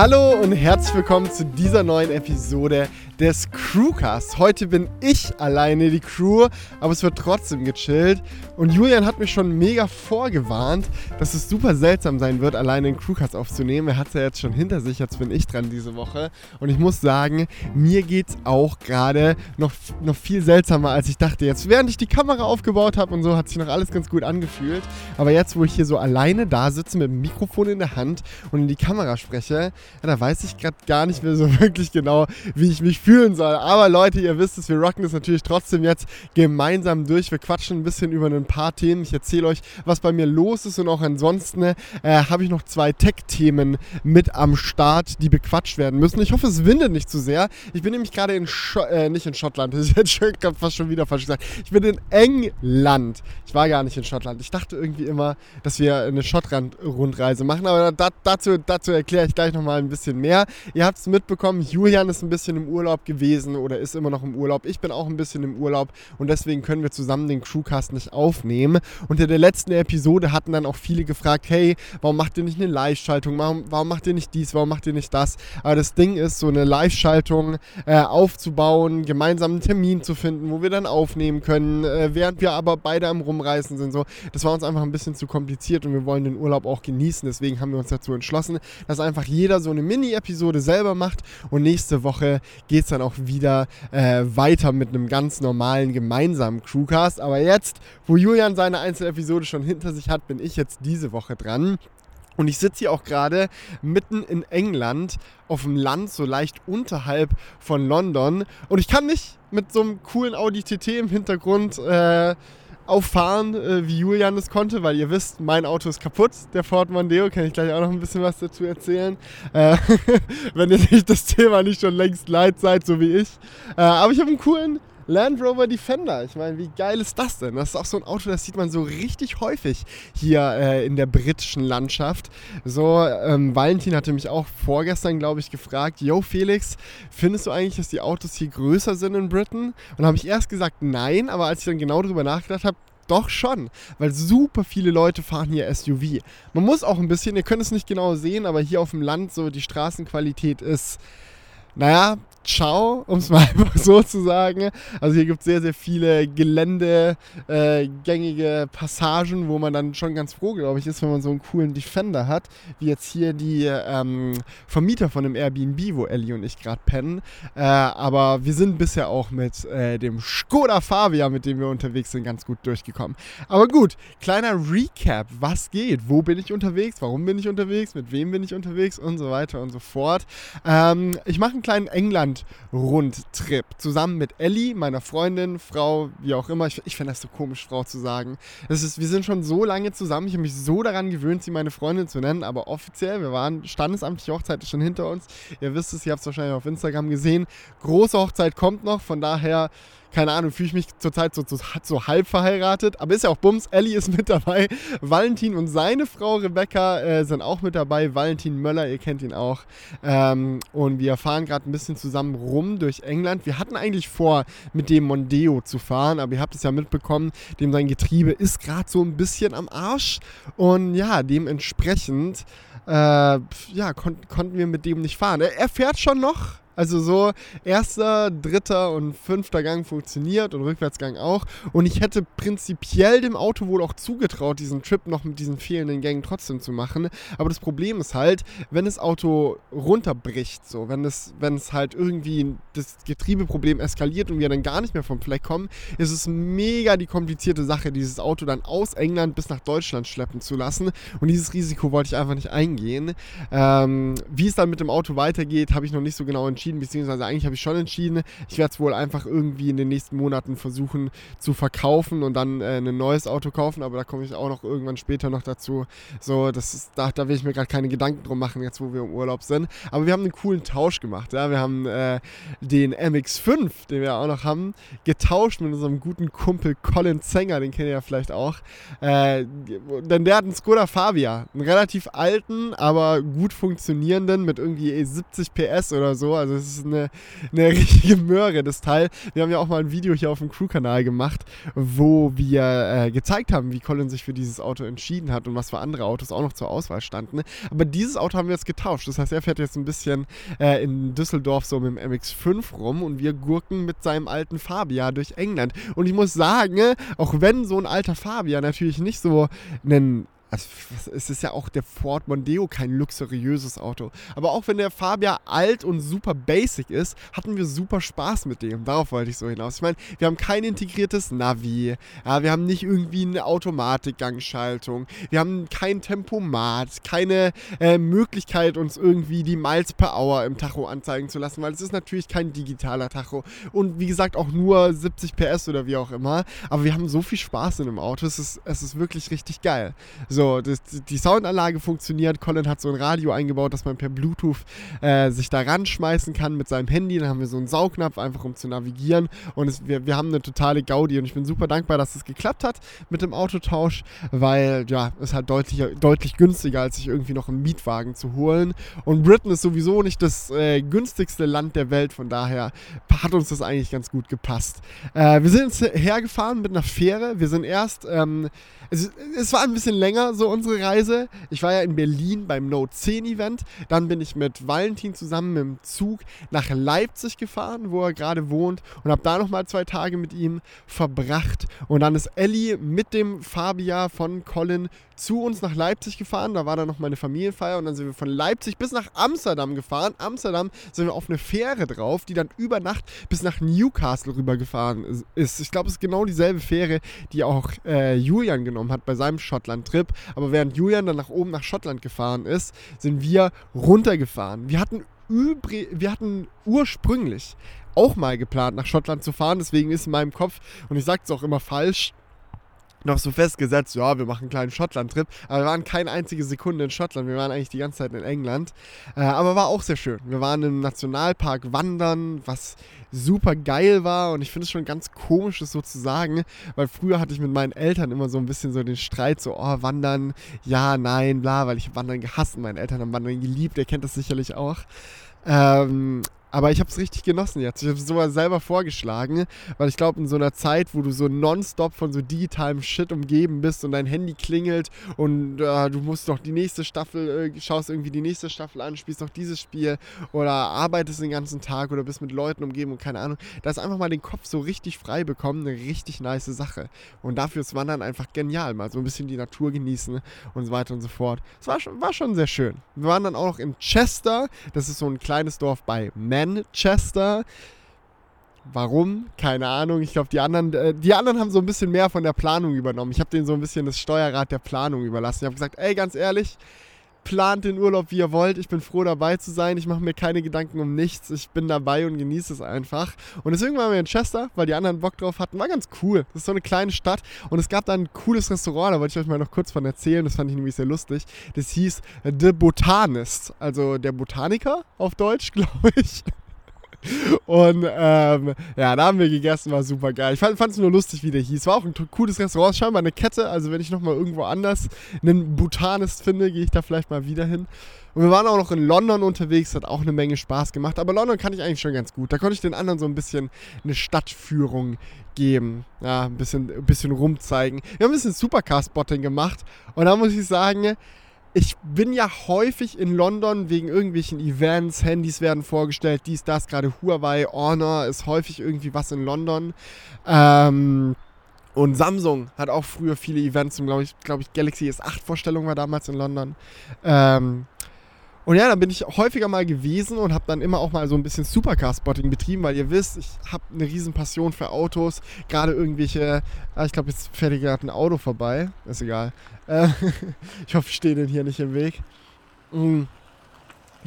Hallo und herzlich willkommen zu dieser neuen Episode des Crewcasts. Heute bin ich alleine die Crew, aber es wird trotzdem gechillt. Und Julian hat mich schon mega vorgewarnt, dass es super seltsam sein wird, alleine den Crewcast aufzunehmen. Er hat es ja jetzt schon hinter sich, jetzt bin ich dran diese Woche. Und ich muss sagen, mir geht es auch gerade noch, noch viel seltsamer, als ich dachte. Jetzt, während ich die Kamera aufgebaut habe und so, hat sich noch alles ganz gut angefühlt. Aber jetzt, wo ich hier so alleine da sitze mit dem Mikrofon in der Hand und in die Kamera spreche, ja, da weiß ich gerade gar nicht mehr so wirklich genau, wie ich mich fühlen soll. Aber Leute, ihr wisst es, wir rocken das natürlich trotzdem jetzt gemeinsam durch. Wir quatschen ein bisschen über ein paar Themen. Ich erzähle euch, was bei mir los ist und auch ansonsten äh, habe ich noch zwei Tech-Themen mit am Start, die bequatscht werden müssen. Ich hoffe, es windet nicht zu sehr. Ich bin nämlich gerade in, Scho äh, nicht in Schottland, das ist jetzt schon, fast schon wieder falsch gesagt. Ich bin in England. Ich war gar nicht in Schottland. Ich dachte irgendwie immer, dass wir eine Schottland-Rundreise machen, aber da, dazu, dazu erkläre ich gleich nochmal ein bisschen mehr. Ihr habt es mitbekommen, Julian ist ein bisschen im Urlaub gewesen oder ist immer noch im Urlaub. Ich bin auch ein bisschen im Urlaub und deswegen können wir zusammen den Crewcast nicht aufnehmen. In der letzten Episode hatten dann auch viele gefragt, hey, warum macht ihr nicht eine Live-Schaltung? Warum, warum macht ihr nicht dies? Warum macht ihr nicht das? Aber das Ding ist, so eine Live-Schaltung äh, aufzubauen, gemeinsam einen Termin zu finden, wo wir dann aufnehmen können, äh, während wir aber beide am Rumreißen sind. So, das war uns einfach ein bisschen zu kompliziert und wir wollen den Urlaub auch genießen. Deswegen haben wir uns dazu entschlossen, dass einfach jeder so eine Mini-Episode selber macht und nächste Woche geht es dann auch wieder äh, weiter mit einem ganz normalen gemeinsamen Crewcast. Aber jetzt, wo Julian seine Einzelepisode schon hinter sich hat, bin ich jetzt diese Woche dran. Und ich sitze hier auch gerade mitten in England auf dem Land, so leicht unterhalb von London. Und ich kann nicht mit so einem coolen Audi TT im Hintergrund äh, auffahren, äh, wie Julian es konnte, weil ihr wisst, mein Auto ist kaputt, der Ford Mondeo, kann ich gleich auch noch ein bisschen was dazu erzählen, äh, wenn ihr nicht das Thema nicht schon längst leid seid, so wie ich. Äh, aber ich habe einen coolen Land Rover Defender. Ich meine, wie geil ist das denn? Das ist auch so ein Auto, das sieht man so richtig häufig hier äh, in der britischen Landschaft. So, ähm, Valentin hatte mich auch vorgestern, glaube ich, gefragt, Yo Felix, findest du eigentlich, dass die Autos hier größer sind in Britain? Und habe ich erst gesagt, nein, aber als ich dann genau darüber nachgedacht habe, doch schon, weil super viele Leute fahren hier SUV. Man muss auch ein bisschen, ihr könnt es nicht genau sehen, aber hier auf dem Land so die Straßenqualität ist, naja, ciao, um es mal einfach so zu sagen. Also hier gibt es sehr, sehr viele geländegängige äh, Passagen, wo man dann schon ganz froh, glaube ich, ist, wenn man so einen coolen Defender hat, wie jetzt hier die ähm, Vermieter von dem Airbnb, wo Ellie und ich gerade pennen. Äh, aber wir sind bisher auch mit äh, dem Skoda Fabia, mit dem wir unterwegs sind, ganz gut durchgekommen. Aber gut, kleiner Recap, was geht? Wo bin ich unterwegs? Warum bin ich unterwegs? Mit wem bin ich unterwegs? Und so weiter und so fort. Ähm, ich mache einen kleinen England Rundtrip. Zusammen mit Ellie, meiner Freundin, Frau, wie auch immer. Ich, ich finde das so komisch, Frau zu sagen. Das ist, wir sind schon so lange zusammen. Ich habe mich so daran gewöhnt, sie meine Freundin zu nennen. Aber offiziell, wir waren standesamtliche Hochzeit ist schon hinter uns. Ihr wisst es, ihr habt es wahrscheinlich auf Instagram gesehen. Große Hochzeit kommt noch. Von daher keine Ahnung, fühle ich mich zurzeit so, so, so, halb verheiratet. Aber ist ja auch Bums. Ellie ist mit dabei. Valentin und seine Frau Rebecca äh, sind auch mit dabei. Valentin Möller, ihr kennt ihn auch. Ähm, und wir fahren gerade ein bisschen zusammen rum durch England. Wir hatten eigentlich vor, mit dem Mondeo zu fahren, aber ihr habt es ja mitbekommen, dem sein Getriebe ist gerade so ein bisschen am Arsch. Und ja, dementsprechend äh, ja, kon konnten wir mit dem nicht fahren. Er, er fährt schon noch also so erster, dritter und fünfter Gang funktioniert und Rückwärtsgang auch. Und ich hätte prinzipiell dem Auto wohl auch zugetraut, diesen Trip noch mit diesen fehlenden Gängen trotzdem zu machen. Aber das Problem ist halt, wenn das Auto runterbricht, so, wenn es, wenn es halt irgendwie das Getriebeproblem eskaliert und wir dann gar nicht mehr vom Fleck kommen, ist es mega die komplizierte Sache, dieses Auto dann aus England bis nach Deutschland schleppen zu lassen. Und dieses Risiko wollte ich einfach nicht eingehen. Ähm, wie es dann mit dem Auto weitergeht, habe ich noch nicht so genau entschieden entschieden, beziehungsweise eigentlich habe ich schon entschieden. Ich werde es wohl einfach irgendwie in den nächsten Monaten versuchen zu verkaufen und dann äh, ein neues Auto kaufen, aber da komme ich auch noch irgendwann später noch dazu. So, das ist, da, da will ich mir gerade keine Gedanken drum machen, jetzt wo wir im Urlaub sind. Aber wir haben einen coolen Tausch gemacht. Ja? Wir haben äh, den MX5, den wir auch noch haben, getauscht mit unserem guten Kumpel Colin Zenger, den kennt ihr ja vielleicht auch. Äh, denn der hat einen Skoda Fabia, einen relativ alten, aber gut funktionierenden mit irgendwie 70 PS oder so. Also es ist eine, eine richtige Möhre, das Teil. Wir haben ja auch mal ein Video hier auf dem Crew-Kanal gemacht, wo wir äh, gezeigt haben, wie Colin sich für dieses Auto entschieden hat und was für andere Autos auch noch zur Auswahl standen. Aber dieses Auto haben wir jetzt getauscht. Das heißt, er fährt jetzt ein bisschen äh, in Düsseldorf so mit dem MX5 rum und wir gurken mit seinem alten Fabia durch England. Und ich muss sagen, auch wenn so ein alter Fabia natürlich nicht so einen also es ist ja auch der Ford Mondeo kein luxuriöses Auto. Aber auch wenn der Fabia alt und super basic ist, hatten wir super Spaß mit dem. Darauf wollte ich so hinaus. Ich meine, wir haben kein integriertes Navi. Ja, wir haben nicht irgendwie eine Automatikgangschaltung. Wir haben kein Tempomat, keine äh, Möglichkeit, uns irgendwie die Miles per Hour im Tacho anzeigen zu lassen, weil es ist natürlich kein digitaler Tacho. Und wie gesagt, auch nur 70 PS oder wie auch immer. Aber wir haben so viel Spaß in dem Auto. Es ist, es ist wirklich richtig geil. So, so, das, die Soundanlage funktioniert. Colin hat so ein Radio eingebaut, dass man per Bluetooth äh, sich da ranschmeißen kann mit seinem Handy. Dann haben wir so einen Saugnapf, einfach um zu navigieren. Und es, wir, wir haben eine totale Gaudi. Und ich bin super dankbar, dass es geklappt hat mit dem Autotausch, weil ja, es halt deutlich, deutlich günstiger, als sich irgendwie noch einen Mietwagen zu holen. Und Britain ist sowieso nicht das äh, günstigste Land der Welt. Von daher hat uns das eigentlich ganz gut gepasst. Äh, wir sind hergefahren mit einer Fähre. Wir sind erst, ähm, es, es war ein bisschen länger so unsere Reise. Ich war ja in Berlin beim Note 10 Event. Dann bin ich mit Valentin zusammen dem Zug nach Leipzig gefahren, wo er gerade wohnt und habe da nochmal zwei Tage mit ihm verbracht. Und dann ist Ellie mit dem Fabia von Colin zu uns nach Leipzig gefahren. Da war dann noch meine Familienfeier und dann sind wir von Leipzig bis nach Amsterdam gefahren. Amsterdam sind wir auf eine Fähre drauf, die dann über Nacht bis nach Newcastle rübergefahren ist. Ich glaube, es ist genau dieselbe Fähre, die auch äh, Julian genommen hat bei seinem Schottland-Trip. Aber während Julian dann nach oben nach Schottland gefahren ist, sind wir runtergefahren. Wir hatten, wir hatten ursprünglich auch mal geplant, nach Schottland zu fahren. Deswegen ist in meinem Kopf, und ich sage es auch immer falsch, noch so festgesetzt, ja, wir machen einen kleinen Schottland-Trip. Aber wir waren keine einzige Sekunde in Schottland. Wir waren eigentlich die ganze Zeit in England. Äh, aber war auch sehr schön. Wir waren im Nationalpark wandern, was super geil war. Und ich finde es schon ganz komisch, das so zu sagen, weil früher hatte ich mit meinen Eltern immer so ein bisschen so den Streit, so, oh, wandern, ja, nein, bla, weil ich Wandern gehasst und meine Eltern haben Wandern geliebt. Ihr kennt das sicherlich auch. Ähm, aber ich habe es richtig genossen jetzt. Ich habe es sogar selber vorgeschlagen, weil ich glaube, in so einer Zeit, wo du so nonstop von so digitalem Shit umgeben bist und dein Handy klingelt und äh, du musst noch die nächste Staffel, äh, schaust irgendwie die nächste Staffel an, spielst noch dieses Spiel oder arbeitest den ganzen Tag oder bist mit Leuten umgeben und keine Ahnung, da ist einfach mal den Kopf so richtig frei bekommen, eine richtig nice Sache. Und dafür ist Wandern einfach genial. Mal so ein bisschen die Natur genießen und so weiter und so fort. Es war, war schon sehr schön. Wir waren dann auch noch in Chester, das ist so ein kleines Dorf bei Manchester. Manchester. Warum? Keine Ahnung. Ich glaube, die anderen, äh, die anderen haben so ein bisschen mehr von der Planung übernommen. Ich habe denen so ein bisschen das Steuerrad der Planung überlassen. Ich habe gesagt, ey, ganz ehrlich, plant den Urlaub, wie ihr wollt. Ich bin froh dabei zu sein. Ich mache mir keine Gedanken um nichts. Ich bin dabei und genieße es einfach. Und deswegen waren wir in Chester, weil die anderen Bock drauf hatten. War ganz cool. Das ist so eine kleine Stadt. Und es gab da ein cooles Restaurant, da wollte ich euch mal noch kurz von erzählen. Das fand ich nämlich sehr lustig. Das hieß The Botanist. Also der Botaniker auf Deutsch, glaube ich. Und ähm, ja, da haben wir gegessen, war super geil. Ich fand es nur lustig, wie der hieß. War auch ein cooles Restaurant, scheinbar eine Kette. Also wenn ich nochmal irgendwo anders einen Bhutanist finde, gehe ich da vielleicht mal wieder hin. Und wir waren auch noch in London unterwegs, hat auch eine Menge Spaß gemacht. Aber London kann ich eigentlich schon ganz gut. Da konnte ich den anderen so ein bisschen eine Stadtführung geben. Ja, ein bisschen, ein bisschen rumzeigen. Wir haben ein bisschen Supercar-Spotting gemacht. Und da muss ich sagen, ich bin ja häufig in London wegen irgendwelchen Events, Handys werden vorgestellt, dies, das, gerade Huawei, Honor ist häufig irgendwie was in London. Ähm, und Samsung hat auch früher viele Events, glaube ich, glaube ich, Galaxy S8 Vorstellung war damals in London. Ähm, und ja, dann bin ich häufiger mal gewesen und habe dann immer auch mal so ein bisschen Supercar-Spotting betrieben, weil ihr wisst, ich habe eine riesen Passion für Autos. Gerade irgendwelche, ah, ich glaube, jetzt fährt hier gerade ein Auto vorbei. Ist egal. Äh, ich hoffe, ich stehe den hier nicht im Weg. Mhm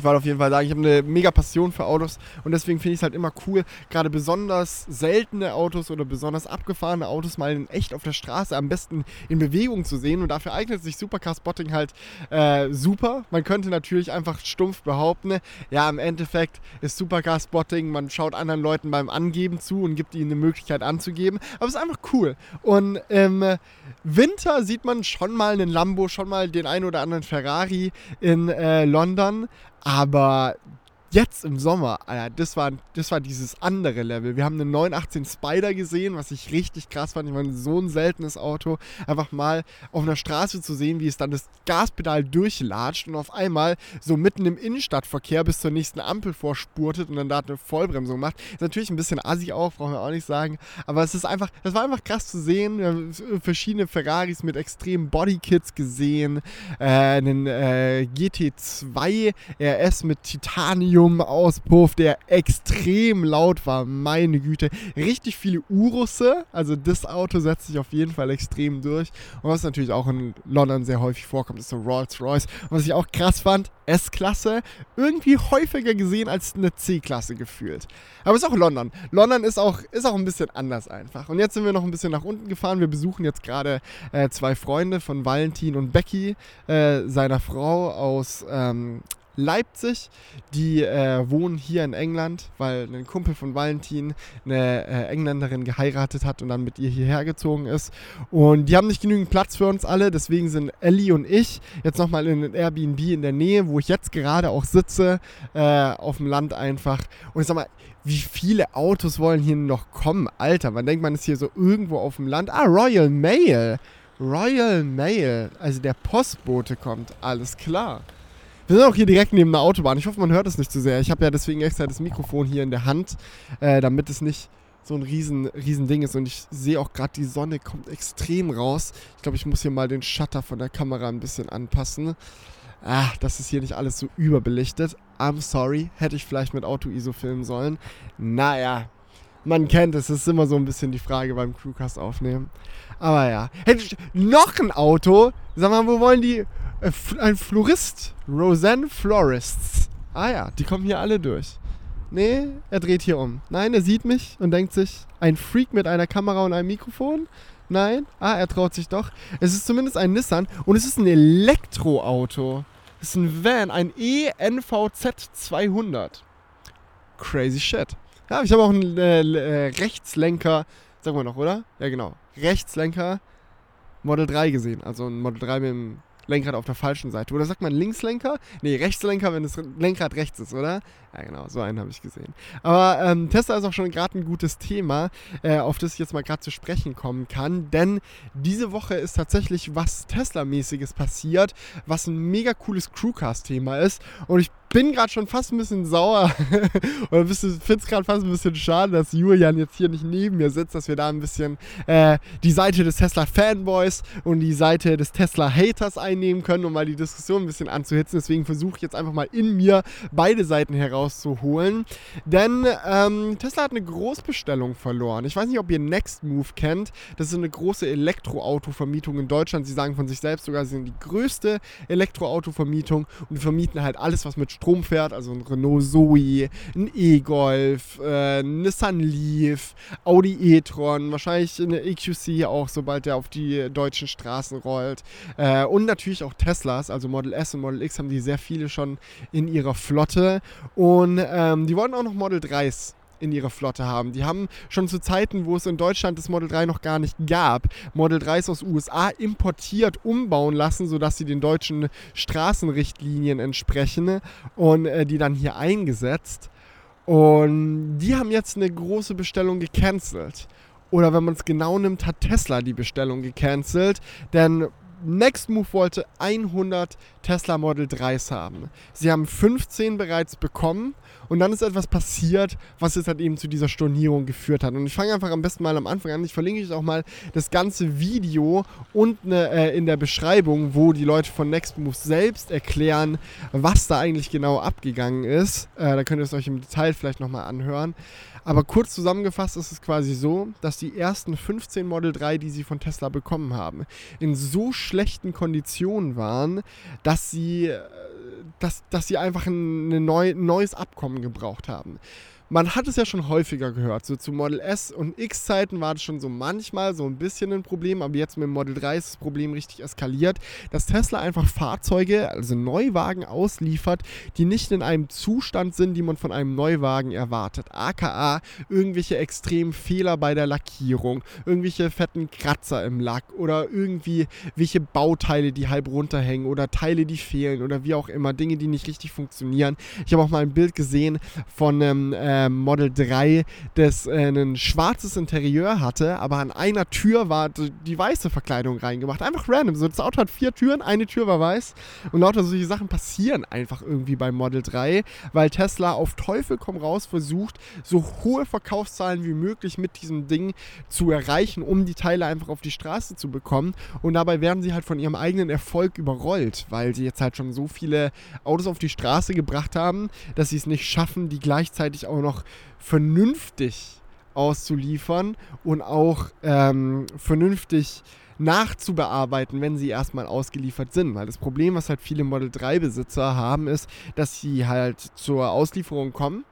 ich wollte auf jeden Fall sagen, ich habe eine mega Passion für Autos und deswegen finde ich es halt immer cool, gerade besonders seltene Autos oder besonders abgefahrene Autos mal in echt auf der Straße am besten in Bewegung zu sehen und dafür eignet sich Supercar Spotting halt äh, super. Man könnte natürlich einfach stumpf behaupten, ja, im Endeffekt ist Supercar Spotting, man schaut anderen Leuten beim Angeben zu und gibt ihnen eine Möglichkeit anzugeben, aber es ist einfach cool. Und im Winter sieht man schon mal einen Lambo, schon mal den einen oder anderen Ferrari in äh, London, aber jetzt im Sommer, Alter, das war, das war dieses andere Level. Wir haben einen 918 Spider gesehen, was ich richtig krass fand. Ich meine, so ein seltenes Auto. Einfach mal auf einer Straße zu sehen, wie es dann das Gaspedal durchlatscht und auf einmal so mitten im Innenstadtverkehr bis zur nächsten Ampel vorspurtet und dann da eine Vollbremsung macht. Ist natürlich ein bisschen assi auch, brauchen wir auch nicht sagen. Aber es ist einfach, das war einfach krass zu sehen. Wir haben verschiedene Ferraris mit extremen Bodykits gesehen. Äh, einen äh, GT2 RS mit Titanium-Auspuff, der extrem laut war. Meine Güte. Richtig viele Urusse. Also das Auto setzt sich auf jeden Fall extrem durch. Und was natürlich auch in London sehr häufig vorkommt, ist so Rolls-Royce. Und was ich auch krass fand, S-Klasse irgendwie häufiger gesehen als eine C-Klasse gefühlt. Aber es ist auch London. London ist auch, ist auch ein bisschen anders einfach. Und jetzt sind wir noch ein bisschen nach unten gefahren. Wir besuchen jetzt gerade äh, zwei Freunde von Valentin und Becky, äh, seiner Frau aus ähm, Leipzig. Die äh, wohnen hier in England, weil ein Kumpel von Valentin eine äh, Engländerin geheiratet hat und dann mit ihr hierher gezogen ist. Und die haben nicht genügend Platz für uns alle, deswegen sind Ellie und ich jetzt nochmal in einem Airbnb in der Nähe, wo ich jetzt gerade auch sitze, äh, auf dem Land einfach. Und ich sag mal, wie viele Autos wollen hier noch kommen? Alter, man denkt, man ist hier so irgendwo auf dem Land. Ah, Royal Mail. Royal Mail. Also der Postbote kommt. Alles klar. Wir sind auch hier direkt neben der Autobahn. Ich hoffe, man hört es nicht zu sehr. Ich habe ja deswegen extra das Mikrofon hier in der Hand, äh, damit es nicht so ein riesen, riesen Ding ist. Und ich sehe auch gerade, die Sonne kommt extrem raus. Ich glaube, ich muss hier mal den Shutter von der Kamera ein bisschen anpassen. Ah, das ist hier nicht alles so überbelichtet. I'm sorry. Hätte ich vielleicht mit Auto-ISO filmen sollen. Naja, man kennt es. Es ist immer so ein bisschen die Frage beim Crewcast aufnehmen. Aber ja. Hätte ich noch ein Auto. Sag mal, wo wollen die ein Florist. Roseanne Florists. Ah ja, die kommen hier alle durch. Nee, er dreht hier um. Nein, er sieht mich und denkt sich, ein Freak mit einer Kamera und einem Mikrofon? Nein? Ah, er traut sich doch. Es ist zumindest ein Nissan und es ist ein Elektroauto. Es ist ein Van, ein ENVZ 200. Crazy shit. Ja, ich habe auch einen äh, äh, Rechtslenker, sagen wir noch, oder? Ja, genau. Rechtslenker Model 3 gesehen. Also ein Model 3 mit dem Lenkrad auf der falschen Seite. Oder sagt man Linkslenker? Nee, Rechtslenker, wenn das Lenkrad rechts ist, oder? Ja, genau, so einen habe ich gesehen. Aber ähm, Tesla ist auch schon gerade ein gutes Thema, äh, auf das ich jetzt mal gerade zu sprechen kommen kann. Denn diese Woche ist tatsächlich was Tesla-mäßiges passiert, was ein mega cooles Crewcast-Thema ist. Und ich bin gerade schon fast ein bisschen sauer oder finde es gerade fast ein bisschen schade, dass Julian jetzt hier nicht neben mir sitzt, dass wir da ein bisschen äh, die Seite des Tesla-Fanboys und die Seite des Tesla-Haters einnehmen können, um mal die Diskussion ein bisschen anzuhitzen. Deswegen versuche ich jetzt einfach mal in mir beide Seiten herauszuholen. Denn ähm, Tesla hat eine Großbestellung verloren. Ich weiß nicht, ob ihr Nextmove kennt. Das ist eine große Elektroauto-Vermietung in Deutschland. Sie sagen von sich selbst sogar, sie sind die größte Elektroauto-Vermietung und vermieten halt alles, was mit Strom fährt, also ein Renault Zoe, ein E-Golf, äh, ein Nissan Leaf, Audi e-tron, wahrscheinlich eine EQC auch, sobald der auf die deutschen Straßen rollt. Äh, und natürlich auch Teslas, also Model S und Model X haben die sehr viele schon in ihrer Flotte. Und ähm, die wollen auch noch Model 3s in ihrer Flotte haben. Die haben schon zu Zeiten, wo es in Deutschland das Model 3 noch gar nicht gab, Model 3s aus USA importiert, umbauen lassen, sodass sie den deutschen Straßenrichtlinien entsprechen und äh, die dann hier eingesetzt. Und die haben jetzt eine große Bestellung gecancelt. Oder wenn man es genau nimmt, hat Tesla die Bestellung gecancelt. Denn Nextmove wollte 100 Tesla Model 3s haben. Sie haben 15 bereits bekommen und dann ist etwas passiert, was jetzt halt eben zu dieser Stornierung geführt hat. Und ich fange einfach am besten mal am Anfang an. Ich verlinke euch auch mal das ganze Video unten äh, in der Beschreibung, wo die Leute von Nextmove selbst erklären, was da eigentlich genau abgegangen ist. Äh, da könnt ihr es euch im Detail vielleicht nochmal anhören. Aber kurz zusammengefasst ist es quasi so, dass die ersten 15 Model 3, die sie von Tesla bekommen haben, in so schlechten Konditionen waren, dass sie, äh, dass, dass sie einfach ein, neu, neues Abkommen gebraucht haben. Man hat es ja schon häufiger gehört. So zu Model S und X-Zeiten war das schon so manchmal so ein bisschen ein Problem, aber jetzt mit dem Model 3 ist das Problem richtig eskaliert, dass Tesla einfach Fahrzeuge, also Neuwagen ausliefert, die nicht in einem Zustand sind, die man von einem Neuwagen erwartet. AKA irgendwelche extremen Fehler bei der Lackierung, irgendwelche fetten Kratzer im Lack oder irgendwie welche Bauteile, die halb runterhängen oder Teile, die fehlen oder wie auch immer, Dinge, die nicht richtig funktionieren. Ich habe auch mal ein Bild gesehen von einem äh, Model 3, das äh, ein schwarzes Interieur hatte, aber an einer Tür war die weiße Verkleidung reingemacht. Einfach random. So, das Auto hat vier Türen, eine Tür war weiß und lauter solche Sachen passieren einfach irgendwie beim Model 3, weil Tesla auf Teufel komm raus versucht, so hohe Verkaufszahlen wie möglich mit diesem Ding zu erreichen, um die Teile einfach auf die Straße zu bekommen. Und dabei werden sie halt von ihrem eigenen Erfolg überrollt, weil sie jetzt halt schon so viele Autos auf die Straße gebracht haben, dass sie es nicht schaffen, die gleichzeitig auch noch vernünftig auszuliefern und auch ähm, vernünftig nachzubearbeiten, wenn sie erstmal ausgeliefert sind. Weil das Problem, was halt viele Model 3 Besitzer haben, ist, dass sie halt zur Auslieferung kommen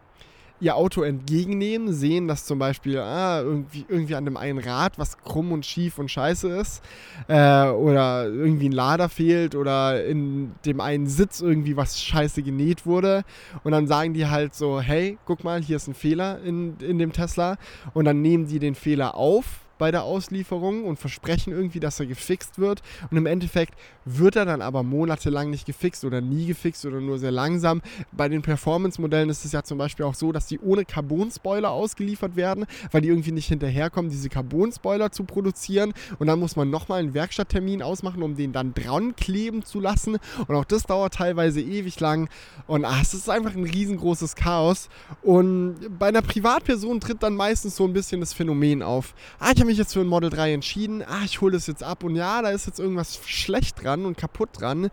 ihr Auto entgegennehmen, sehen, dass zum Beispiel ah, irgendwie, irgendwie an dem einen Rad was krumm und schief und scheiße ist äh, oder irgendwie ein Lader fehlt oder in dem einen Sitz irgendwie was scheiße genäht wurde. Und dann sagen die halt so, hey, guck mal, hier ist ein Fehler in, in dem Tesla. Und dann nehmen die den Fehler auf bei der Auslieferung und versprechen irgendwie, dass er gefixt wird. Und im Endeffekt wird er dann aber monatelang nicht gefixt oder nie gefixt oder nur sehr langsam. Bei den Performance-Modellen ist es ja zum Beispiel auch so, dass die ohne Carbon-Spoiler ausgeliefert werden, weil die irgendwie nicht hinterherkommen, diese Carbon-Spoiler zu produzieren. Und dann muss man nochmal einen Werkstatttermin ausmachen, um den dann dran kleben zu lassen. Und auch das dauert teilweise ewig lang. Und ach, es ist einfach ein riesengroßes Chaos. Und bei einer Privatperson tritt dann meistens so ein bisschen das Phänomen auf. Ah, ich habe mich jetzt für ein Model 3 entschieden. Ah, ich hole das jetzt ab und ja, da ist jetzt irgendwas schlecht dran und kaputt dran.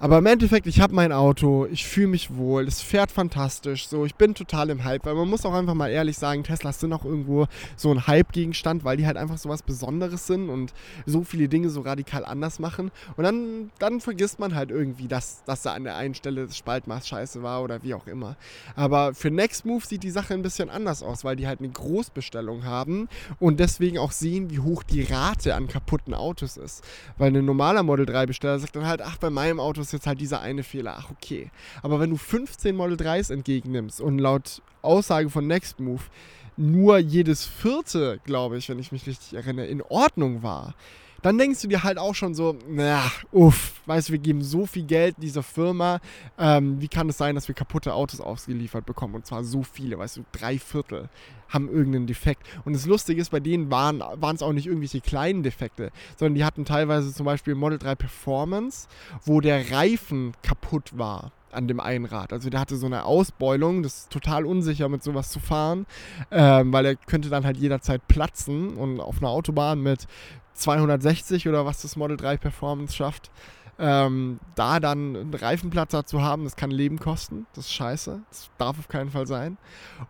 Aber im Endeffekt, ich habe mein Auto, ich fühle mich wohl, es fährt fantastisch, so, ich bin total im Hype, weil man muss auch einfach mal ehrlich sagen, Teslas sind auch irgendwo so ein Hype-Gegenstand, weil die halt einfach so was Besonderes sind und so viele Dinge so radikal anders machen. Und dann, dann vergisst man halt irgendwie, dass, dass da an der einen Stelle das Spaltmaß scheiße war oder wie auch immer. Aber für Next Move sieht die Sache ein bisschen anders aus, weil die halt eine Großbestellung haben und deswegen auch sehen, wie hoch die Rate an kaputten Autos ist. Weil ein normaler Model 3-Besteller sagt dann halt, ach, bei meinem Auto ist jetzt halt dieser eine Fehler. Ach, okay. Aber wenn du 15 Model 3s entgegennimmst und laut Aussage von Nextmove nur jedes vierte, glaube ich, wenn ich mich richtig erinnere, in Ordnung war, dann denkst du dir halt auch schon so, na, uff, weißt du, wir geben so viel Geld dieser Firma, ähm, wie kann es sein, dass wir kaputte Autos ausgeliefert bekommen? Und zwar so viele, weißt du, drei Viertel haben irgendeinen Defekt. Und das Lustige ist, bei denen waren es auch nicht irgendwelche kleinen Defekte, sondern die hatten teilweise zum Beispiel Model 3 Performance, wo der Reifen kaputt war an dem einen Rad. Also der hatte so eine Ausbeulung, das ist total unsicher mit sowas zu fahren, ähm, weil er könnte dann halt jederzeit platzen und auf einer Autobahn mit 260 oder was das Model 3 Performance schafft, ähm, da dann einen Reifenplatzer zu haben, das kann Leben kosten. Das ist scheiße. Das darf auf keinen Fall sein.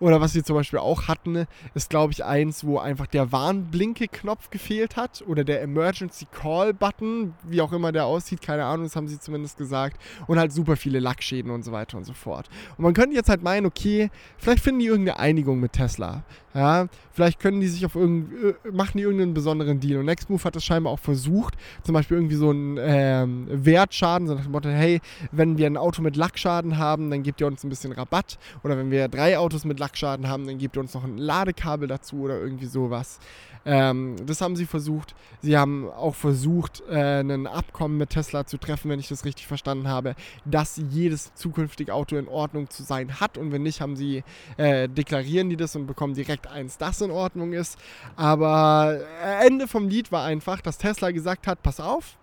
Oder was sie zum Beispiel auch hatten, ist, glaube ich, eins, wo einfach der Warnblinke-Knopf gefehlt hat. Oder der Emergency Call-Button, wie auch immer der aussieht, keine Ahnung, das haben sie zumindest gesagt. Und halt super viele Lackschäden und so weiter und so fort. Und man könnte jetzt halt meinen, okay, vielleicht finden die irgendeine Einigung mit Tesla. Ja, vielleicht können die sich auf irgendein, äh, machen die irgendeinen besonderen Deal. Und Nextmove hat das scheinbar auch versucht, zum Beispiel irgendwie so einen ähm, Wertschaden, so nach dem Motto, hey, wenn wir ein Auto mit Lackschaden haben, dann gebt ihr uns ein bisschen Rabatt. Oder wenn wir drei Autos mit Lackschaden haben, dann gebt ihr uns noch ein Ladekabel dazu oder irgendwie sowas. Ähm, das haben sie versucht. Sie haben auch versucht, äh, ein Abkommen mit Tesla zu treffen, wenn ich das richtig verstanden habe, dass jedes zukünftige Auto in Ordnung zu sein hat. Und wenn nicht, haben sie, äh, deklarieren die das und bekommen direkt eins, das in Ordnung ist. Aber äh, Ende vom Lied war einfach, dass Tesla gesagt hat, pass auf,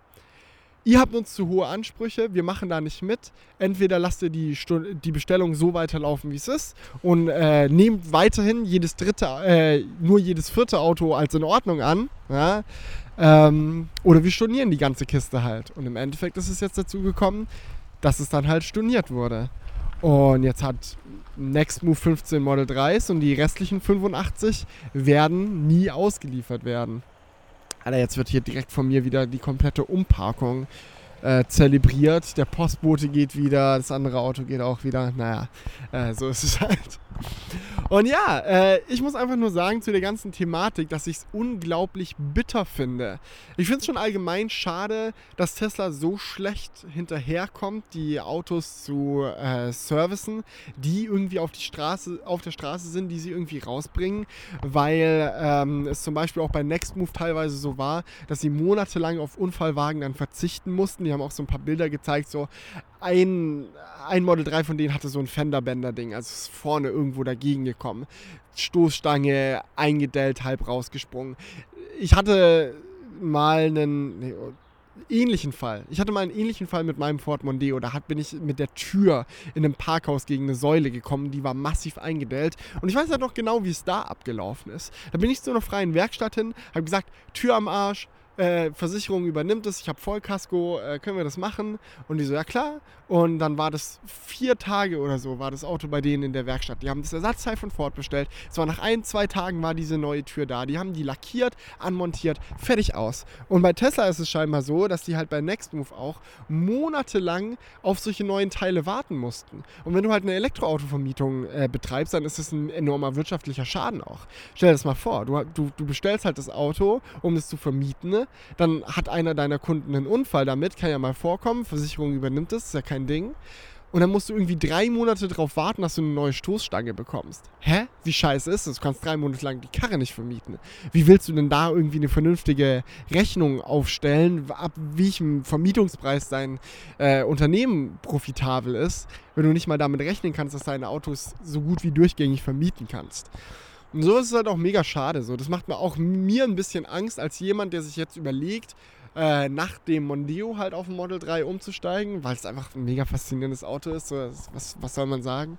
ihr habt uns zu hohe Ansprüche, wir machen da nicht mit. Entweder lasst ihr die, die Bestellung so weiterlaufen, wie es ist und äh, nehmt weiterhin jedes dritte, äh, nur jedes vierte Auto als in Ordnung an. Ja? Ähm, oder wir stornieren die ganze Kiste halt. Und im Endeffekt ist es jetzt dazu gekommen, dass es dann halt storniert wurde. Und jetzt hat Next Move 15 Model 3s und die restlichen 85 werden nie ausgeliefert werden. Alter, jetzt wird hier direkt von mir wieder die komplette Umparkung äh, zelebriert. Der Postbote geht wieder, das andere Auto geht auch wieder. Naja, äh, so ist es halt. Und ja, äh, ich muss einfach nur sagen zu der ganzen Thematik, dass ich es unglaublich bitter finde. Ich finde es schon allgemein schade, dass Tesla so schlecht hinterherkommt, die Autos zu äh, servicen, die irgendwie auf, die Straße, auf der Straße sind, die sie irgendwie rausbringen, weil ähm, es zum Beispiel auch bei Nextmove teilweise so war, dass sie monatelang auf Unfallwagen dann verzichten mussten. Die haben auch so ein paar Bilder gezeigt, so ein, ein Model 3 von denen hatte so ein Fenderbänder-Ding, also ist vorne irgendwo dagegen gekommen. Stoßstange eingedellt, halb rausgesprungen. Ich hatte mal einen nee, ähnlichen Fall. Ich hatte mal einen ähnlichen Fall mit meinem Ford Mondeo. Da bin ich mit der Tür in einem Parkhaus gegen eine Säule gekommen, die war massiv eingedellt. Und ich weiß halt noch genau, wie es da abgelaufen ist. Da bin ich zu einer freien Werkstatt hin, habe gesagt, Tür am Arsch, äh, Versicherung übernimmt es, ich habe Vollkasko, äh, können wir das machen? Und die so, ja klar. Und dann war das vier Tage oder so, war das Auto bei denen in der Werkstatt. Die haben das Ersatzteil von Ford bestellt. Es war nach ein, zwei Tagen war diese neue Tür da. Die haben die lackiert, anmontiert, fertig aus. Und bei Tesla ist es scheinbar so, dass die halt bei Nextmove auch monatelang auf solche neuen Teile warten mussten. Und wenn du halt eine Elektroautovermietung äh, betreibst, dann ist das ein enormer wirtschaftlicher Schaden auch. Stell dir das mal vor, du, du, du bestellst halt das Auto, um es zu vermieten? Dann hat einer deiner Kunden einen Unfall damit, kann ja mal vorkommen, Versicherung übernimmt das, ist ja kein Ding. Und dann musst du irgendwie drei Monate darauf warten, dass du eine neue Stoßstange bekommst. Hä? Wie scheiße ist das? Du kannst drei Monate lang die Karre nicht vermieten. Wie willst du denn da irgendwie eine vernünftige Rechnung aufstellen, ab welchem Vermietungspreis dein äh, Unternehmen profitabel ist, wenn du nicht mal damit rechnen kannst, dass deine Autos so gut wie durchgängig vermieten kannst? Und so ist es halt auch mega schade. So. Das macht mir auch mir ein bisschen Angst, als jemand, der sich jetzt überlegt, äh, nach dem Mondeo halt auf ein Model 3 umzusteigen, weil es einfach ein mega faszinierendes Auto ist. So, was, was soll man sagen?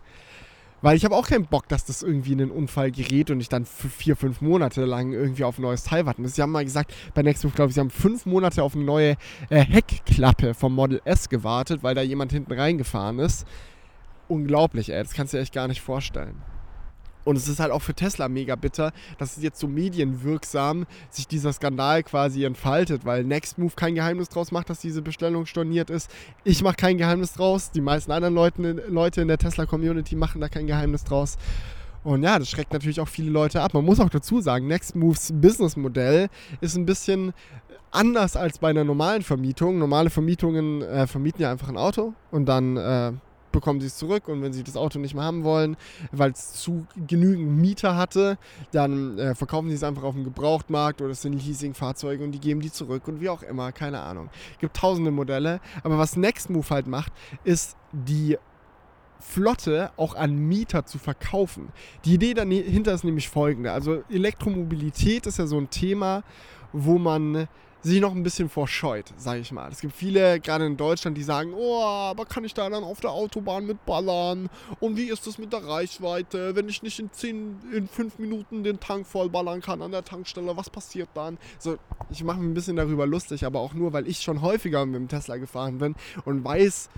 Weil ich habe auch keinen Bock, dass das irgendwie in einen Unfall gerät und ich dann vier, fünf Monate lang irgendwie auf ein neues Teil warten muss. Sie haben mal gesagt, bei Nextmove, glaube ich, sie haben fünf Monate auf eine neue äh, Heckklappe vom Model S gewartet, weil da jemand hinten reingefahren ist. Unglaublich, ey. Das kannst du dir echt gar nicht vorstellen. Und es ist halt auch für Tesla mega bitter, dass jetzt so medienwirksam sich dieser Skandal quasi entfaltet, weil Nextmove kein Geheimnis draus macht, dass diese Bestellung storniert ist. Ich mache kein Geheimnis draus. Die meisten anderen Leute, Leute in der Tesla-Community machen da kein Geheimnis draus. Und ja, das schreckt natürlich auch viele Leute ab. Man muss auch dazu sagen, Nextmoves Businessmodell ist ein bisschen anders als bei einer normalen Vermietung. Normale Vermietungen äh, vermieten ja einfach ein Auto und dann äh, bekommen sie es zurück und wenn sie das Auto nicht mehr haben wollen, weil es zu genügend Mieter hatte, dann äh, verkaufen sie es einfach auf dem Gebrauchtmarkt oder es sind Leasingfahrzeuge und die geben die zurück und wie auch immer, keine Ahnung. Es gibt tausende Modelle, aber was Nextmove halt macht, ist die Flotte auch an Mieter zu verkaufen. Die Idee dahinter ist nämlich folgende. Also Elektromobilität ist ja so ein Thema, wo man sich noch ein bisschen vorscheut, sage ich mal. Es gibt viele, gerade in Deutschland, die sagen, oh, aber kann ich da dann auf der Autobahn mitballern? Und wie ist das mit der Reichweite? Wenn ich nicht in 10, in 5 Minuten den Tank vollballern kann an der Tankstelle, was passiert dann? So, ich mache mich ein bisschen darüber lustig, aber auch nur, weil ich schon häufiger mit dem Tesla gefahren bin und weiß,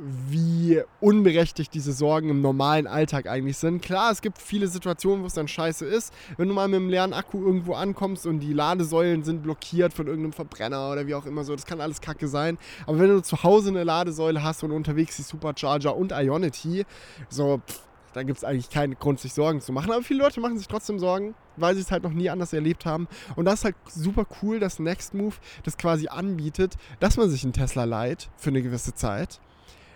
wie unberechtigt diese Sorgen im normalen Alltag eigentlich sind. Klar, es gibt viele Situationen, wo es dann scheiße ist. Wenn du mal mit einem leeren Akku irgendwo ankommst und die Ladesäulen sind blockiert von irgendeinem Verbrenner oder wie auch immer so, das kann alles kacke sein. Aber wenn du zu Hause eine Ladesäule hast und unterwegs die Supercharger und Ionity, so, pff, da gibt es eigentlich keinen Grund, sich Sorgen zu machen. Aber viele Leute machen sich trotzdem Sorgen, weil sie es halt noch nie anders erlebt haben. Und das ist halt super cool, dass Nextmove das quasi anbietet, dass man sich einen Tesla leiht für eine gewisse Zeit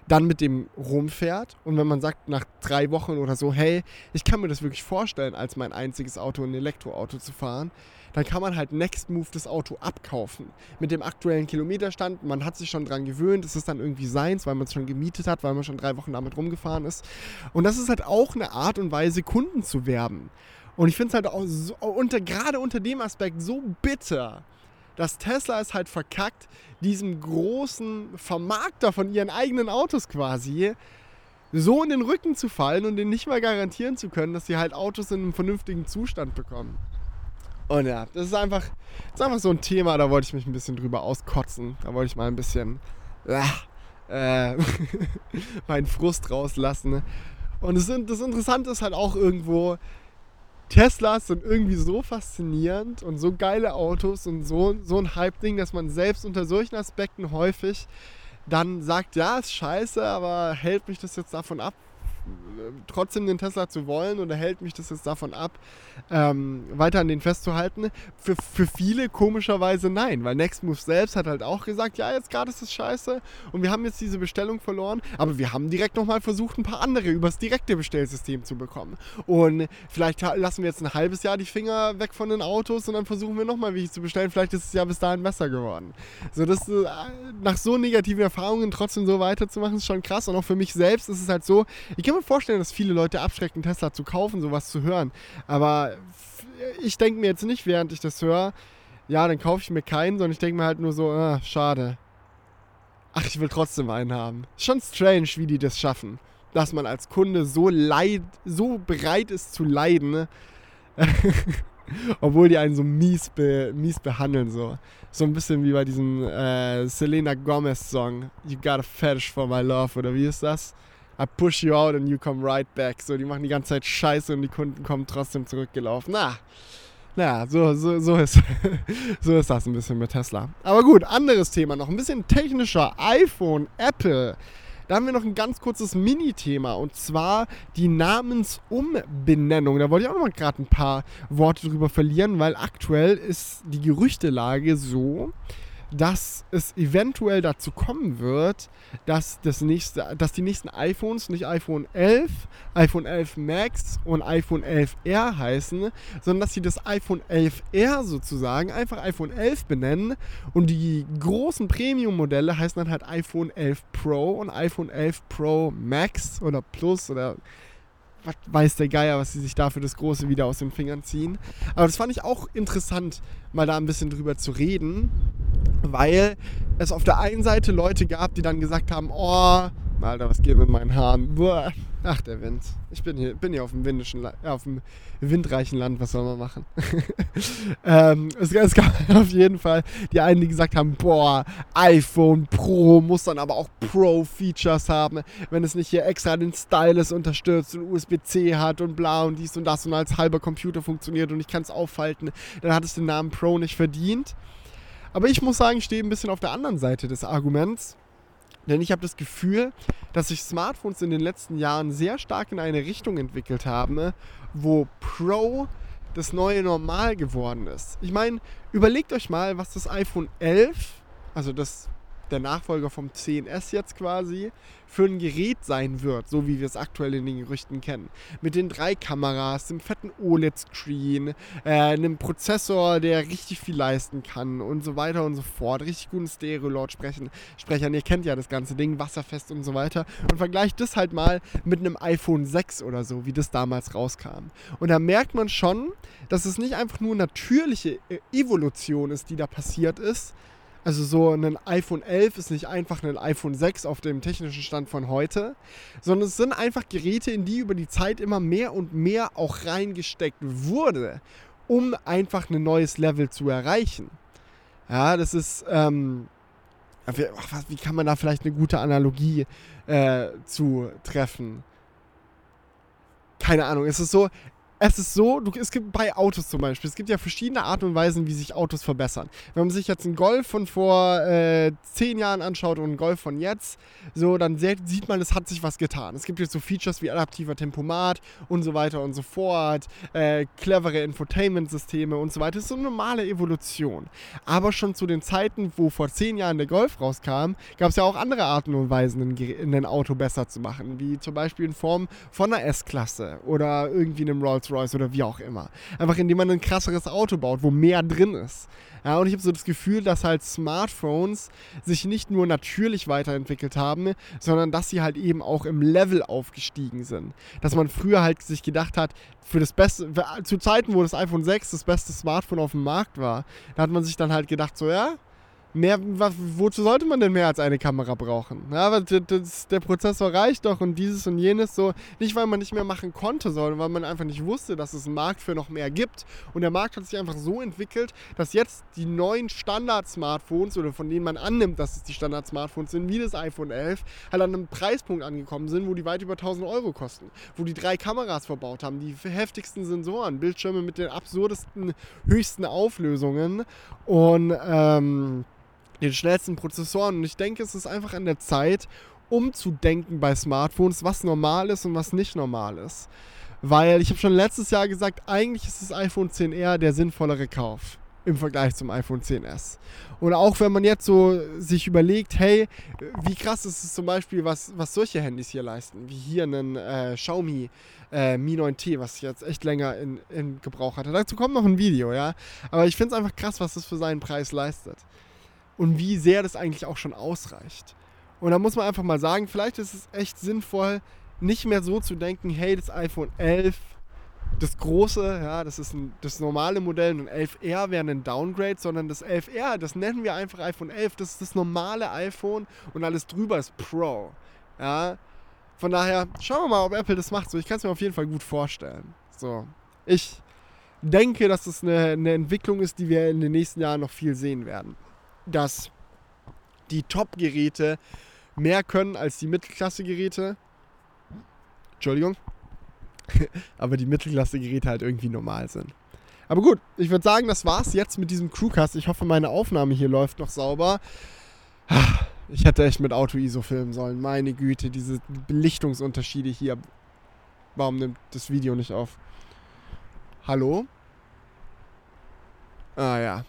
dann mit dem rumfährt und wenn man sagt nach drei Wochen oder so, hey, ich kann mir das wirklich vorstellen, als mein einziges Auto ein Elektroauto zu fahren, dann kann man halt Next Move das Auto abkaufen. Mit dem aktuellen Kilometerstand, man hat sich schon dran gewöhnt, es ist dann irgendwie seins, weil man es schon gemietet hat, weil man schon drei Wochen damit rumgefahren ist. Und das ist halt auch eine Art und Weise, Kunden zu werben. Und ich finde es halt auch so, unter, gerade unter dem Aspekt so bitter, dass Tesla es halt verkackt, diesem großen Vermarkter von ihren eigenen Autos quasi so in den Rücken zu fallen und denen nicht mal garantieren zu können, dass sie halt Autos in einem vernünftigen Zustand bekommen. Und ja, das ist einfach, das ist einfach so ein Thema, da wollte ich mich ein bisschen drüber auskotzen. Da wollte ich mal ein bisschen äh, meinen Frust rauslassen. Und das, das Interessante ist halt auch irgendwo, Teslas sind irgendwie so faszinierend und so geile Autos und so, so ein Hype-Ding, dass man selbst unter solchen Aspekten häufig dann sagt, ja, ist scheiße, aber hält mich das jetzt davon ab, trotzdem den Tesla zu wollen oder hält mich das jetzt davon ab, ähm, weiter an den festzuhalten? Für, für viele komischerweise nein, weil Nextmove selbst hat halt auch gesagt, ja, jetzt gerade ist es scheiße und wir haben jetzt diese Bestellung verloren, aber wir haben direkt nochmal versucht, ein paar andere übers direkte Bestellsystem zu bekommen. Und vielleicht lassen wir jetzt ein halbes Jahr die Finger weg von den Autos und dann versuchen wir nochmal welche zu bestellen. Vielleicht ist es ja bis dahin besser geworden. So, das äh, nach so negativen Erfahrungen trotzdem so weiterzumachen, ist schon krass. Und auch für mich selbst ist es halt so, ich kann mir vorstellen, dass viele Leute abschrecken, Tesla zu kaufen, sowas zu hören. Aber ich denke mir jetzt nicht, während ich das höre, ja, dann kaufe ich mir keinen, sondern ich denke mir halt nur so, ah, schade. Ach, ich will trotzdem einen haben. Schon strange, wie die das schaffen. Dass man als Kunde so leid, so bereit ist zu leiden, ne? obwohl die einen so mies, be, mies behandeln. So. so ein bisschen wie bei diesem äh, Selena Gomez Song, You Got a Fetish for My Love, oder wie ist das? I push you out and you come right back. So, die machen die ganze Zeit Scheiße und die Kunden kommen trotzdem zurückgelaufen. Na, naja, so, so, so, ist, so ist das ein bisschen mit Tesla. Aber gut, anderes Thema noch, ein bisschen technischer. iPhone, Apple. Da haben wir noch ein ganz kurzes Mini-Thema und zwar die Namensumbenennung. Da wollte ich auch noch mal gerade ein paar Worte drüber verlieren, weil aktuell ist die Gerüchtelage so, dass es eventuell dazu kommen wird, dass, das nächste, dass die nächsten iPhones nicht iPhone 11, iPhone 11 Max und iPhone 11R heißen, sondern dass sie das iPhone 11R sozusagen einfach iPhone 11 benennen und die großen Premium-Modelle heißen dann halt iPhone 11 Pro und iPhone 11 Pro Max oder Plus oder was weiß der Geier, was sie sich da für das Große wieder aus den Fingern ziehen. Aber das fand ich auch interessant, mal da ein bisschen drüber zu reden, weil es auf der einen Seite Leute gab, die dann gesagt haben, oh, Alter, was geht mit meinen Haaren? Boah. Ach, der Wind. Ich bin hier, bin hier auf dem, windischen, auf dem windreichen Land, was soll man machen? ähm, es, es, gab auf jeden Fall die einen, die gesagt haben, boah, iPhone Pro muss dann aber auch Pro-Features haben, wenn es nicht hier extra den Stylus unterstützt und USB-C hat und bla und dies und das und als halber Computer funktioniert und ich kann es aufhalten, dann hat es den Namen Pro nicht verdient. Aber ich muss sagen, ich stehe ein bisschen auf der anderen Seite des Arguments denn ich habe das Gefühl, dass sich Smartphones in den letzten Jahren sehr stark in eine Richtung entwickelt haben, wo Pro das neue Normal geworden ist. Ich meine, überlegt euch mal, was das iPhone 11, also das der Nachfolger vom 10S jetzt quasi, für ein Gerät sein wird, so wie wir es aktuell in den Gerüchten kennen. Mit den drei Kameras, dem fetten OLED-Screen, äh, einem Prozessor, der richtig viel leisten kann und so weiter und so fort. Richtig guten Stereo-Lautsprechern. Ihr kennt ja das ganze Ding, wasserfest und so weiter. Und vergleicht das halt mal mit einem iPhone 6 oder so, wie das damals rauskam. Und da merkt man schon, dass es nicht einfach nur natürliche Evolution ist, die da passiert ist, also so ein iPhone 11 ist nicht einfach ein iPhone 6 auf dem technischen Stand von heute, sondern es sind einfach Geräte, in die über die Zeit immer mehr und mehr auch reingesteckt wurde, um einfach ein neues Level zu erreichen. Ja, das ist, ähm, wie kann man da vielleicht eine gute Analogie äh, zu treffen? Keine Ahnung, es ist so, es ist so, du, es gibt bei Autos zum Beispiel, es gibt ja verschiedene Arten und Weisen, wie sich Autos verbessern. Wenn man sich jetzt einen Golf von vor äh, zehn Jahren anschaut und einen Golf von jetzt, so, dann sieht man, es hat sich was getan. Es gibt jetzt so Features wie adaptiver Tempomat und so weiter und so fort, äh, clevere Infotainment-Systeme und so weiter. Das ist so eine normale Evolution. Aber schon zu den Zeiten, wo vor zehn Jahren der Golf rauskam, gab es ja auch andere Arten und Weisen, ein, Auto besser zu machen, wie zum Beispiel in Form von einer S-Klasse oder irgendwie einem Rolls Rolls-Royce oder wie auch immer. Einfach indem man ein krasseres Auto baut, wo mehr drin ist. Ja, und ich habe so das Gefühl, dass halt Smartphones sich nicht nur natürlich weiterentwickelt haben, sondern dass sie halt eben auch im Level aufgestiegen sind. Dass man früher halt sich gedacht hat, für das beste, zu Zeiten, wo das iPhone 6 das beste Smartphone auf dem Markt war, da hat man sich dann halt gedacht, so ja, mehr, was, wozu sollte man denn mehr als eine Kamera brauchen? Ja, aber das, der Prozessor reicht doch und dieses und jenes so. Nicht, weil man nicht mehr machen konnte, sondern weil man einfach nicht wusste, dass es einen Markt für noch mehr gibt. Und der Markt hat sich einfach so entwickelt, dass jetzt die neuen Standard-Smartphones oder von denen man annimmt, dass es die Standard-Smartphones sind, wie das iPhone 11, halt an einem Preispunkt angekommen sind, wo die weit über 1000 Euro kosten. Wo die drei Kameras verbaut haben, die heftigsten Sensoren, Bildschirme mit den absurdesten, höchsten Auflösungen und ähm, den schnellsten Prozessoren. Und ich denke, es ist einfach an der Zeit, umzudenken bei Smartphones, was normal ist und was nicht normal ist. Weil ich habe schon letztes Jahr gesagt, eigentlich ist das iPhone 10R der sinnvollere Kauf im Vergleich zum iPhone 10s. Und auch wenn man jetzt so sich überlegt, hey, wie krass ist es zum Beispiel, was, was solche Handys hier leisten, wie hier einen äh, Xiaomi äh, Mi 9T, was ich jetzt echt länger in, in Gebrauch hatte. Dazu kommt noch ein Video, ja. Aber ich finde es einfach krass, was das für seinen Preis leistet. Und wie sehr das eigentlich auch schon ausreicht. Und da muss man einfach mal sagen, vielleicht ist es echt sinnvoll, nicht mehr so zu denken, hey, das iPhone 11 das große, ja, das ist ein, das normale Modell und ein 11R wäre ein Downgrade, sondern das 11R, das nennen wir einfach iPhone 11, das ist das normale iPhone und alles drüber ist Pro. Ja, von daher schauen wir mal, ob Apple das macht. So, ich kann es mir auf jeden Fall gut vorstellen. So, ich denke, dass das eine, eine Entwicklung ist, die wir in den nächsten Jahren noch viel sehen werden. Dass die Top-Geräte mehr können als die Mittelklasse-Geräte. Entschuldigung. aber die Mittelklasse-Geräte halt irgendwie normal sind. Aber gut, ich würde sagen, das war's jetzt mit diesem Crewcast. Ich hoffe, meine Aufnahme hier läuft noch sauber. Ich hätte echt mit Auto-ISO filmen sollen. Meine Güte, diese Belichtungsunterschiede hier. Warum nimmt das Video nicht auf? Hallo? Ah ja,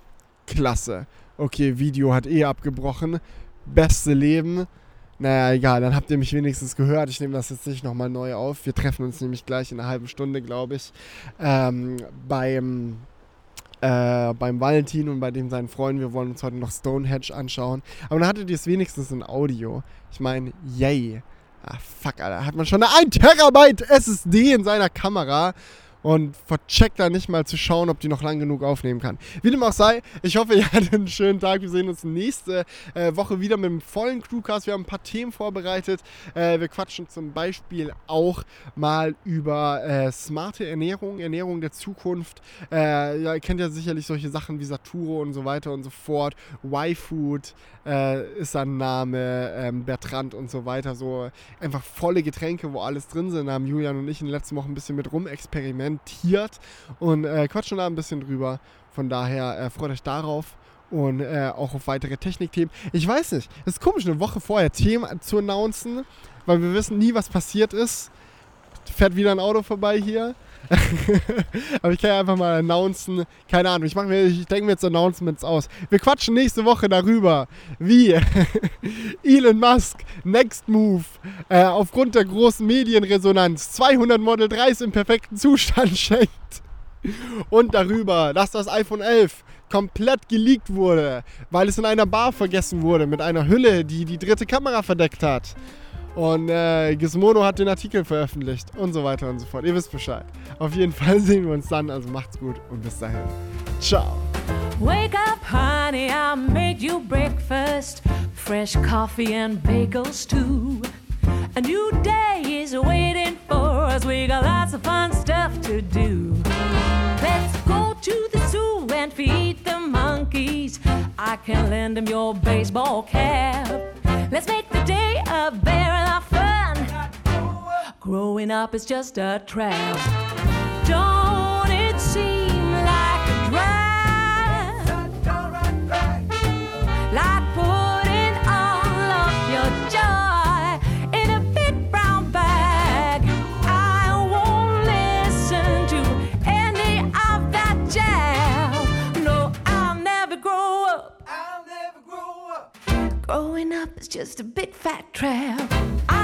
klasse. Okay, Video hat eh abgebrochen. Beste Leben. Naja, egal, dann habt ihr mich wenigstens gehört. Ich nehme das jetzt nicht nochmal neu auf. Wir treffen uns nämlich gleich in einer halben Stunde, glaube ich, ähm, beim, äh, beim Valentin und bei dem seinen Freunden. Wir wollen uns heute noch Stonehenge anschauen. Aber dann hattet ihr es wenigstens in Audio. Ich meine, yay. Ah, fuck, Alter. Hat man schon eine 1 Terabyte SSD in seiner Kamera und vercheckt da nicht mal zu schauen, ob die noch lang genug aufnehmen kann. Wie dem auch sei, ich hoffe, ihr hattet einen schönen Tag. Wir sehen uns nächste äh, Woche wieder mit einem vollen Crewcast. Wir haben ein paar Themen vorbereitet. Äh, wir quatschen zum Beispiel auch mal über äh, smarte Ernährung, Ernährung der Zukunft. Äh, ja, ihr kennt ja sicherlich solche Sachen wie Saturo und so weiter und so fort. Y-Food äh, ist sein Name, ähm, Bertrand und so weiter. So einfach volle Getränke, wo alles drin sind. Da haben Julian und ich in den letzten Wochen ein bisschen mit rumexperimentiert kommentiert und äh, quatschen da ein bisschen drüber. Von daher äh, freut euch darauf und äh, auch auf weitere Technikthemen. Ich weiß nicht, es ist komisch, eine Woche vorher Themen zu announcen, weil wir wissen nie, was passiert ist. Fährt wieder ein Auto vorbei hier. Aber ich kann ja einfach mal announcen, keine Ahnung, ich, ich denke mir jetzt Announcements aus. Wir quatschen nächste Woche darüber, wie Elon Musk Next Move äh, aufgrund der großen Medienresonanz 200 Model 3s im perfekten Zustand schenkt. Und darüber, dass das iPhone 11 komplett geleakt wurde, weil es in einer Bar vergessen wurde mit einer Hülle, die die dritte Kamera verdeckt hat. Und äh, Gizmodo hat den Artikel veröffentlicht und so weiter und so fort. Ihr wisst Bescheid. Auf jeden Fall sehen wir uns dann. Also macht's gut und bis dahin. Ciao. Wake up, honey, I made you breakfast. Fresh coffee and bagels too. A new day is waiting for us. We got lots of fun stuff to do. Let's go to the zoo and feed the monkeys. I can lend them your baseball cap. Let's make the day Growing up is just a trap. Don't it seem like a drag? Like putting all of your joy in a big brown bag. I won't listen to any of that jazz. No, I'll never grow up. I'll never grow up. Growing up is just a big fat trap.